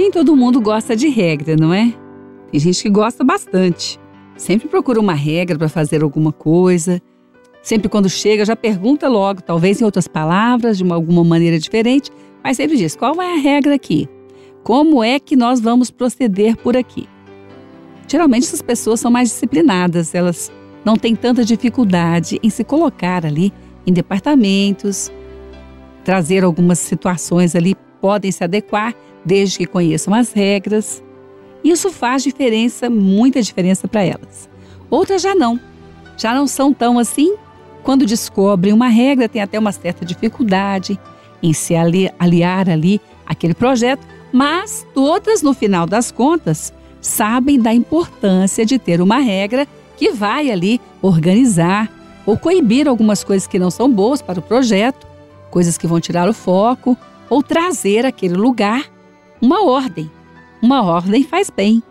Nem todo mundo gosta de regra, não é? Tem gente que gosta bastante. Sempre procura uma regra para fazer alguma coisa. Sempre quando chega já pergunta logo, talvez em outras palavras, de uma, alguma maneira diferente, mas sempre diz: qual é a regra aqui? Como é que nós vamos proceder por aqui? Geralmente essas pessoas são mais disciplinadas, elas não têm tanta dificuldade em se colocar ali em departamentos, trazer algumas situações ali, podem se adequar desde que conheçam as regras. Isso faz diferença, muita diferença para elas. Outras já não, já não são tão assim. Quando descobrem uma regra, tem até uma certa dificuldade em se aliar ali aquele projeto, mas todas, no final das contas, sabem da importância de ter uma regra que vai ali organizar ou coibir algumas coisas que não são boas para o projeto, coisas que vão tirar o foco, ou trazer aquele lugar uma ordem. Uma ordem faz bem.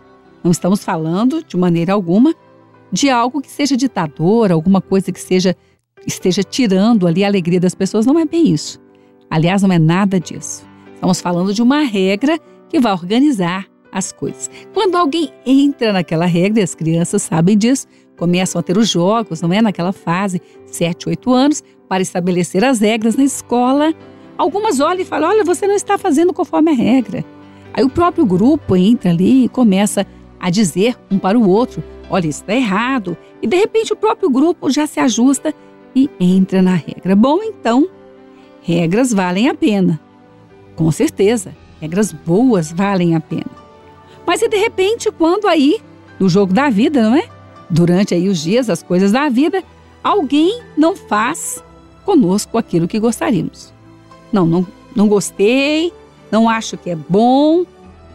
Não estamos falando, de maneira alguma, de algo que seja ditador, alguma coisa que seja esteja tirando ali a alegria das pessoas. Não é bem isso. Aliás, não é nada disso. Estamos falando de uma regra que vai organizar as coisas. Quando alguém entra naquela regra, e as crianças sabem disso, começam a ter os jogos, não é? Naquela fase, 7, 8 anos, para estabelecer as regras na escola. Algumas olham e falam: olha, você não está fazendo conforme a regra. Aí o próprio grupo entra ali e começa a dizer um para o outro: olha, isso está errado. E de repente o próprio grupo já se ajusta e entra na regra. Bom, então, regras valem a pena. Com certeza, regras boas valem a pena. Mas e de repente, quando aí, no jogo da vida, não é? Durante aí os dias, as coisas da vida, alguém não faz conosco aquilo que gostaríamos. Não, não, não gostei, não acho que é bom,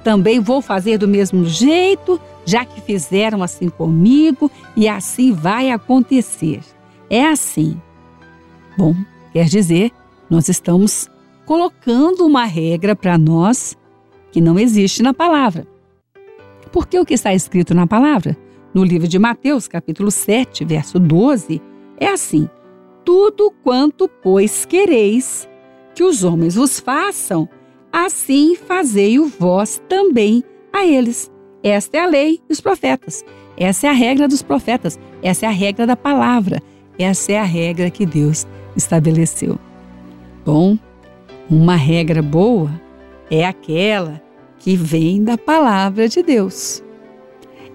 também vou fazer do mesmo jeito, já que fizeram assim comigo e assim vai acontecer. É assim. Bom, quer dizer, nós estamos colocando uma regra para nós que não existe na palavra. Porque o que está escrito na palavra, no livro de Mateus, capítulo 7, verso 12, é assim: Tudo quanto, pois, quereis que os homens vos façam, assim fazei-o vós também a eles. Esta é a lei dos profetas. Essa é a regra dos profetas. Essa é a regra da palavra. Essa é a regra que Deus estabeleceu. Bom, uma regra boa é aquela que vem da palavra de Deus.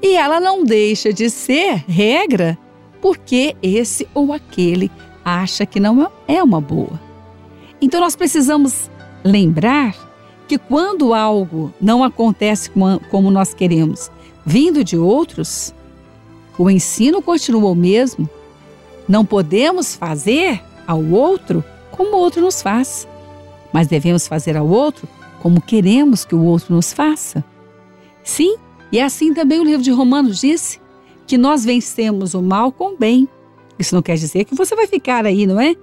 E ela não deixa de ser regra porque esse ou aquele acha que não é uma boa. Então nós precisamos lembrar que quando algo não acontece como nós queremos, vindo de outros, o ensino continua o mesmo não podemos fazer ao outro como o outro nos faz, mas devemos fazer ao outro como queremos que o outro nos faça. Sim, e assim também o livro de Romanos disse que nós vencemos o mal com o bem. Isso não quer dizer que você vai ficar aí, não é?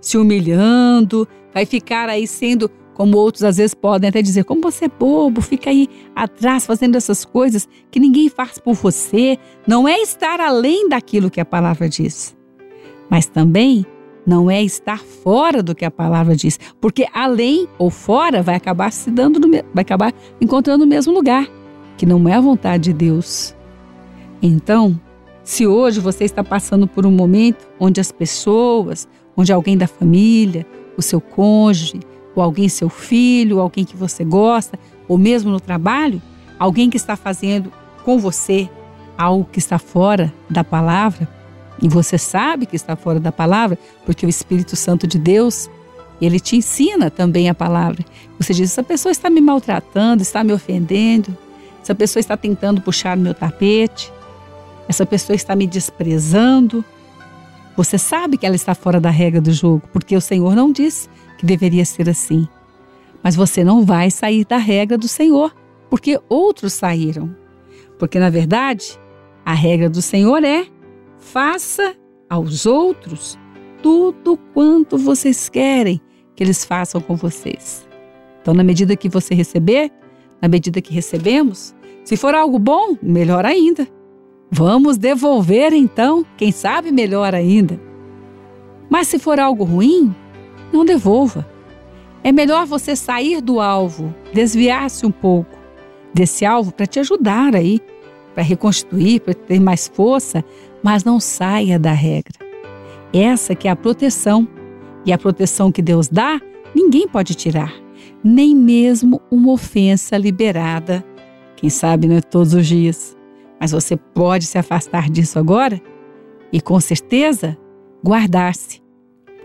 Se humilhando, vai ficar aí sendo como outros às vezes podem até dizer, como você é bobo, fica aí atrás fazendo essas coisas que ninguém faz por você. Não é estar além daquilo que a palavra diz mas também não é estar fora do que a palavra diz, porque além ou fora vai acabar se dando, no, vai acabar encontrando o mesmo lugar, que não é a vontade de Deus. Então, se hoje você está passando por um momento onde as pessoas, onde alguém da família, o seu cônjuge, ou alguém seu filho, alguém que você gosta, ou mesmo no trabalho, alguém que está fazendo com você algo que está fora da palavra, e você sabe que está fora da palavra, porque o Espírito Santo de Deus, ele te ensina também a palavra. Você diz: essa pessoa está me maltratando, está me ofendendo, essa pessoa está tentando puxar meu tapete, essa pessoa está me desprezando. Você sabe que ela está fora da regra do jogo, porque o Senhor não disse que deveria ser assim. Mas você não vai sair da regra do Senhor, porque outros saíram. Porque, na verdade, a regra do Senhor é Faça aos outros tudo quanto vocês querem que eles façam com vocês. Então, na medida que você receber, na medida que recebemos, se for algo bom, melhor ainda. Vamos devolver então, quem sabe melhor ainda. Mas se for algo ruim, não devolva. É melhor você sair do alvo, desviar-se um pouco, desse alvo para te ajudar aí, para reconstruir, para ter mais força, mas não saia da regra. Essa que é a proteção. E a proteção que Deus dá, ninguém pode tirar, nem mesmo uma ofensa liberada. Quem sabe não é todos os dias. Mas você pode se afastar disso agora e com certeza guardar-se.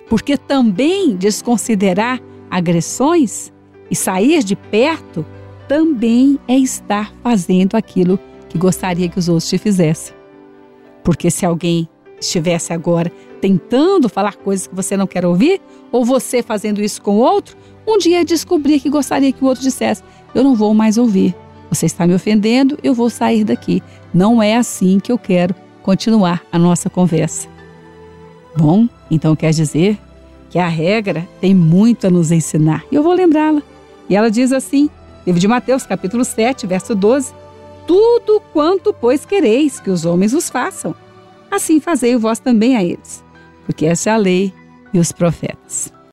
Porque também desconsiderar agressões e sair de perto também é estar fazendo aquilo que gostaria que os outros te fizessem. Porque se alguém estivesse agora tentando falar coisas que você não quer ouvir, ou você fazendo isso com outro, um dia descobrir que gostaria que o outro dissesse: Eu não vou mais ouvir. Você está me ofendendo, eu vou sair daqui. Não é assim que eu quero continuar a nossa conversa. Bom, então quer dizer que a regra tem muito a nos ensinar. E eu vou lembrá-la. E ela diz assim, livro de Mateus, capítulo 7, verso 12: Tudo quanto, pois, quereis que os homens os façam, assim fazei vós também a eles, porque essa é a lei e os profetas.